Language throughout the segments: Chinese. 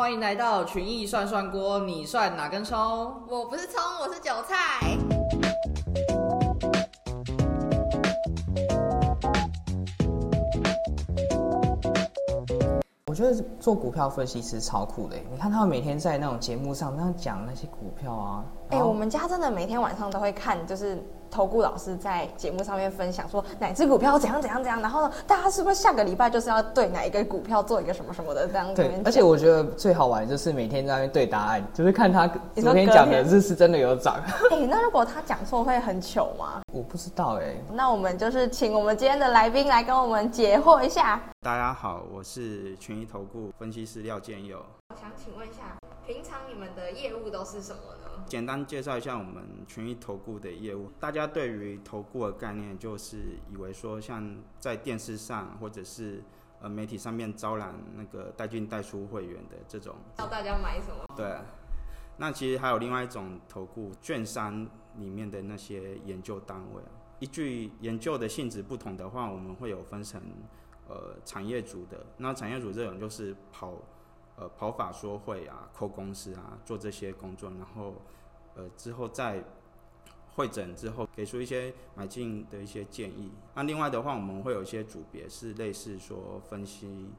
欢迎来到群益涮涮锅，你涮哪根葱？我不是葱，我是韭菜。我觉得做股票分析师超酷的，你看他们每天在那种节目上那样讲那些股票啊。哎、我们家真的每天晚上都会看，就是投顾老师在节目上面分享说哪只股票怎样怎样怎样，然后呢，大家是不是下个礼拜就是要对哪一个股票做一个什么什么的这样子？对，而且我觉得最好玩就是每天在那边对答案，就是看他昨天讲的是是真的有涨。哎、那如果他讲错会很糗吗？我不知道哎，那我们就是请我们今天的来宾来跟我们解惑一下。大家好，我是群益投顾分析师廖建佑。我想请问一下，平常你们的业务都是什么呢？简单介绍一下我们群益投顾的业务。大家对于投顾的概念，就是以为说像在电视上或者是呃媒体上面招揽那个带进带出会员的这种，教大家买什么？对。那其实还有另外一种投顾，券商里面的那些研究单位啊，依据研究的性质不同的话，我们会有分成呃产业组的。那产业组这种就是跑呃跑法说会啊、扣公司啊，做这些工作，然后呃之后再会诊之后，给出一些买进的一些建议。那另外的话，我们会有一些组别是类似说分析。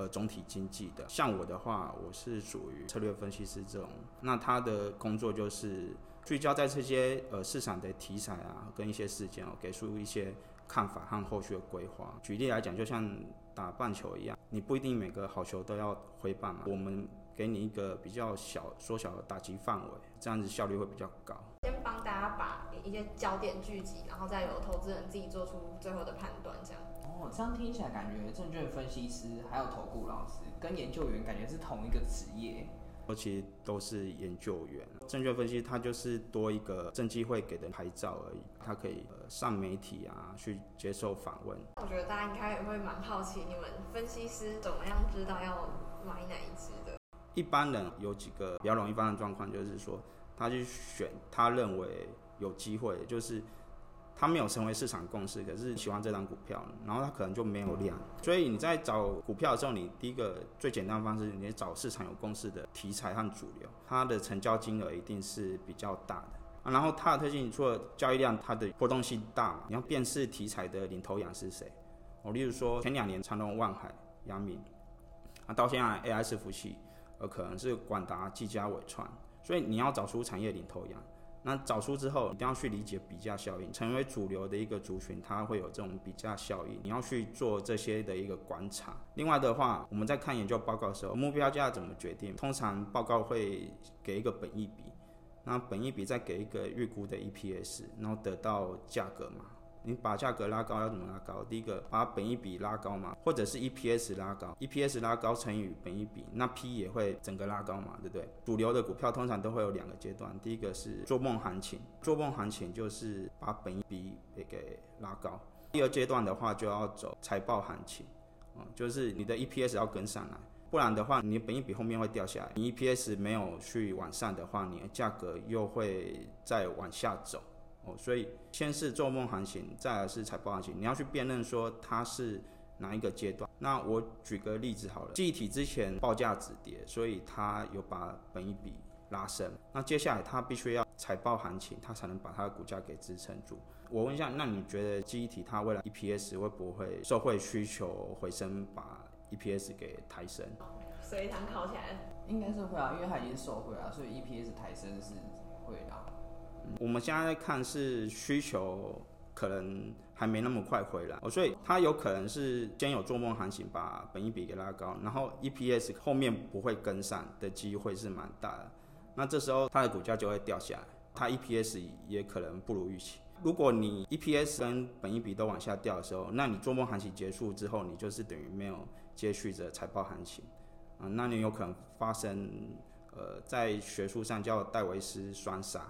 呃，总体经济的，像我的话，我是属于策略分析师这种。那他的工作就是聚焦在这些呃市场的题材啊，跟一些事件哦，给出一些看法和后续的规划。举例来讲，就像打棒球一样，你不一定每个好球都要挥棒嘛。我们给你一个比较小、缩小的打击范围，这样子效率会比较高。先帮大家把一些焦点聚集，然后再由投资人自己做出最后的判断，这样。哦，这样听起来感觉证券分析师还有投顾老师跟研究员感觉是同一个职业。尤其都是研究员，证券分析它就是多一个证监会给的牌照而已，它可以、呃、上媒体啊，去接受访问。我觉得大家应该也会蛮好奇，你们分析师怎么样知道要买哪一支的？一般人有几个比较容易发生的状况，就是说他去选他认为有机会，就是他没有成为市场共识，可是喜欢这张股票，然后他可能就没有量。所以你在找股票的时候，你第一个最简单的方式，你找市场有共识的题材和主流，它的成交金额一定是比较大的。啊、然后它的特性，除了交易量，它的波动性大，你要辨识题材的领头羊是谁。哦，例如说前两年长隆、万海、阳明，啊，到现在 AI 伺服器，呃，可能是广达、技嘉、伟创，所以你要找出产业领头羊。那找出之后，一定要去理解比价效应，成为主流的一个族群，它会有这种比价效应，你要去做这些的一个观察。另外的话，我们在看研究报告的时候，目标价怎么决定？通常报告会给一个本意比，那本意比再给一个预估的 EPS，然后得到价格嘛。你把价格拉高要怎么拉高？第一个把本益比拉高嘛，或者是 EPS 拉高，EPS 拉高乘以本益比，那 P 也会整个拉高嘛，对不对？主流的股票通常都会有两个阶段，第一个是做梦行情，做梦行情就是把本益比也给拉高。第二阶段的话就要走财报行情，嗯，就是你的 EPS 要跟上来，不然的话你本益比后面会掉下来，你 EPS 没有去往上的话，你的价格又会再往下走。哦，所以先是做梦行情，再来是财报行情，你要去辨认说它是哪一个阶段。那我举个例子好了，记忆体之前报价止跌，所以它有把本一比拉升。那接下来它必须要财报行情，它才能把它的股价给支撑住。我问一下，那你觉得记忆体它未来 EPS 会不会受惠需求回升，把 EPS 给抬升？随堂考起来。应该是会啊，因为它已经受惠啊，所以 EPS 抬升是会的啊。我们现在看是需求可能还没那么快回来，哦，所以它有可能是先有做梦行情把本益比给拉高，然后 EPS 后面不会跟上的机会是蛮大的。那这时候它的股价就会掉下来，它 EPS 也可能不如预期。如果你 EPS 跟本益比都往下掉的时候，那你做梦行情结束之后，你就是等于没有接续着财报行情啊，那你有可能发生呃在学术上叫戴维斯双杀。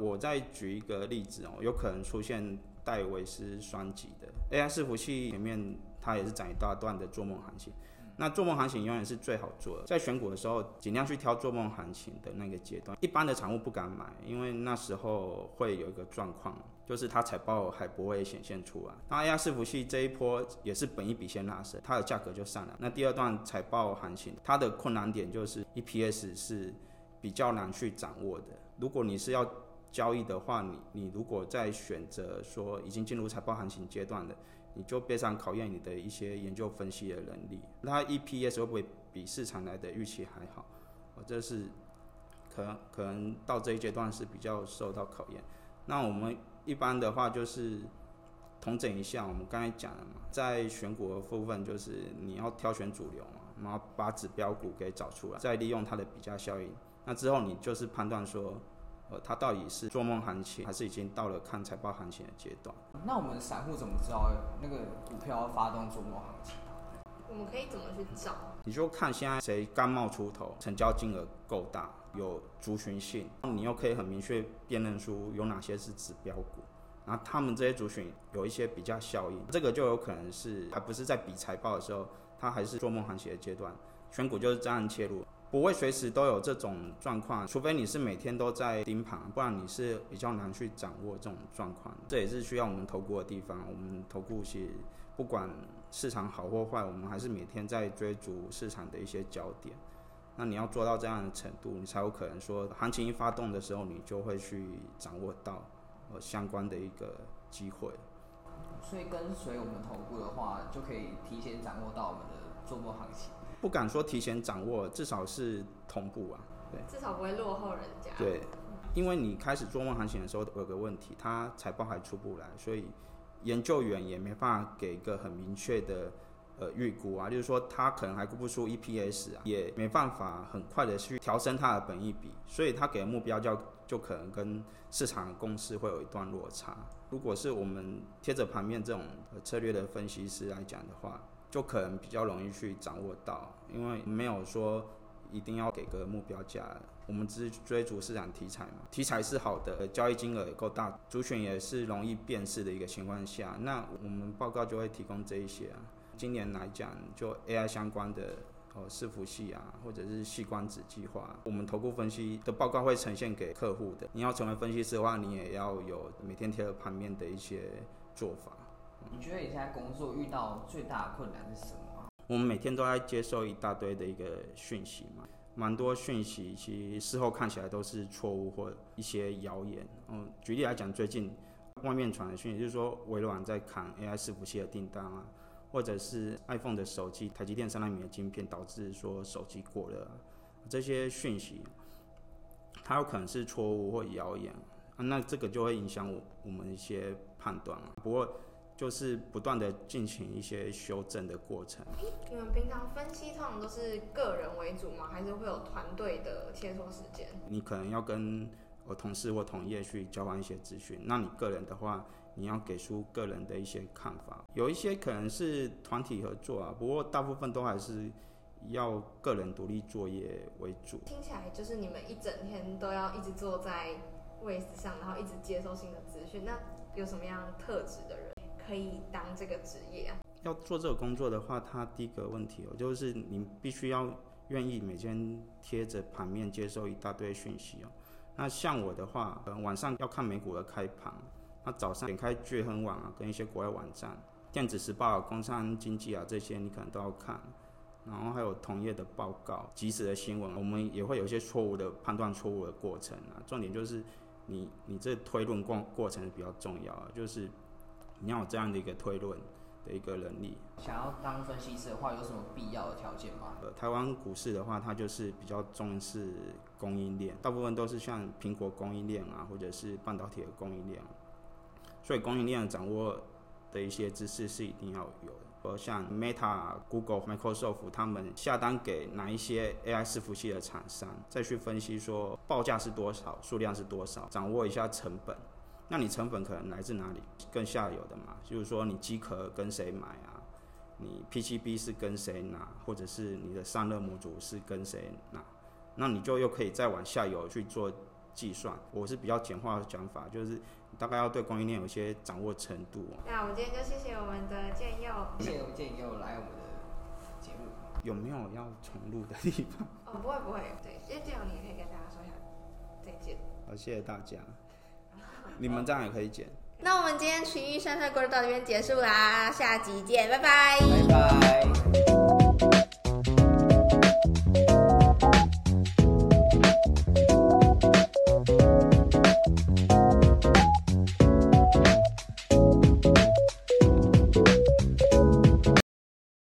我再举一个例子哦，有可能出现戴维斯双击的 AI 伺服器前面，它也是涨一大段的做梦行情，那做梦行情永远是最好做的，在选股的时候，尽量去挑做梦行情的那个阶段。一般的产物不敢买，因为那时候会有一个状况，就是它财报还不会显现出来。那 AI 伺服器这一波也是本一笔先拉升，它的价格就上来。那第二段财报行情，它的困难点就是 EPS 是比较难去掌握的。如果你是要交易的话，你你如果在选择说已经进入财报行情阶段的。你就非常考验你的一些研究分析的能力。那 EPS 会不会比市场来的预期还好？哦，这是可能可能到这一阶段是比较受到考验。那我们一般的话就是统整一下，我们刚才讲了嘛，在选股的部分就是你要挑选主流嘛，然后把指标股给找出来，再利用它的比价效应。那之后你就是判断说。呃，它到底是做梦行情，还是已经到了看财报行情的阶段？那我们散户怎么知道那个股票发动做梦行情？我们可以怎么去找？你就看现在谁刚冒出头，成交金额够大，有族群性，你又可以很明确辨认出有哪些是指标股，然后他们这些族群有一些比较效应，这个就有可能是还不是在比财报的时候，它还是做梦行情的阶段，选股就是这样切入。不会随时都有这种状况，除非你是每天都在盯盘，不然你是比较难去掌握这种状况。这也是需要我们投顾的地方。我们投顾是不管市场好或坏，我们还是每天在追逐市场的一些焦点。那你要做到这样的程度，你才有可能说行情一发动的时候，你就会去掌握到呃相关的一个机会。所以跟随我们投顾的话，就可以提前掌握到我们的做波行情。不敢说提前掌握，至少是同步啊，对，至少不会落后人家。对，因为你开始做梦行情的时候有个问题，它财报还出不来，所以研究员也没办法给一个很明确的呃预估啊，就是说他可能还估不出 EPS 啊，也没办法很快的去调升它的本益比，所以他给的目标就就可能跟市场公司会有一段落差。如果是我们贴着盘面这种策略的分析师来讲的话。就可能比较容易去掌握到，因为没有说一定要给个目标价，我们只是追逐市场题材嘛，题材是好的，交易金额也够大，主选也是容易辨识的一个情况下，那我们报告就会提供这一些啊。今年来讲，就 AI 相关的哦，伺服器啊，或者是细光子计划，我们投顾分析的报告会呈现给客户的。你要成为分析师的话，你也要有每天贴着盘面的一些做法。你觉得你现在工作遇到最大的困难是什么？我们每天都在接受一大堆的一个讯息嘛，蛮多讯息，其实事后看起来都是错误或一些谣言。嗯，举例来讲，最近外面传的讯息就是说微软在砍 AI 伺服器的订单啊，或者是 iPhone 的手机，台积电三纳米的晶片导致说手机过热，这些讯息它有可能是错误或谣言，那这个就会影响我我们一些判断啊。不过就是不断的进行一些修正的过程。你们平常分析通常都是个人为主吗？还是会有团队的切磋时间？你可能要跟我同事或同业去交换一些资讯。那你个人的话，你要给出个人的一些看法。有一些可能是团体合作啊，不过大部分都还是要个人独立作业为主。听起来就是你们一整天都要一直坐在位子上，然后一直接收新的资讯。那有什么样特质的人？可以当这个职业啊？要做这个工作的话，它第一个问题哦，就是你必须要愿意每天贴着盘面接受一大堆讯息哦。那像我的话，晚上要看美股的开盘，那早上点开聚亨网啊，跟一些国外网站、电子时报、工商经济啊这些，你可能都要看。然后还有同业的报告、即时的新闻，我们也会有一些错误的判断、错误的过程啊。重点就是你你这推论过过程比较重要啊，就是。你要有这样的一个推论的一个能力。想要当分析师的话，有什么必要的条件吗？呃，台湾股市的话，它就是比较重视供应链，大部分都是像苹果供应链啊，或者是半导体的供应链，所以供应链掌握的一些知识是一定要有的。呃，像 Meta、Google、Microsoft 他们下单给哪一些 AI 伺服器的厂商，再去分析说报价是多少，数量是多少，掌握一下成本。那你成本可能来自哪里？更下游的嘛，就是说你机壳跟谁买啊？你 PCB 是跟谁拿？或者是你的散热模组是跟谁拿？那你就又可以再往下游去做计算。我是比较简化的讲法，就是大概要对供应链有一些掌握程度。那我们今天就谢谢我们的建佑，谢谢建佑来我们的节目。有没有要重录的地方？哦，不会不会，对，因为这样你也可以跟大家说一下再见。好，谢谢大家。你们这样也可以剪。那我们今天群玉山山故事到这边结束啦，下集见，拜拜。拜拜。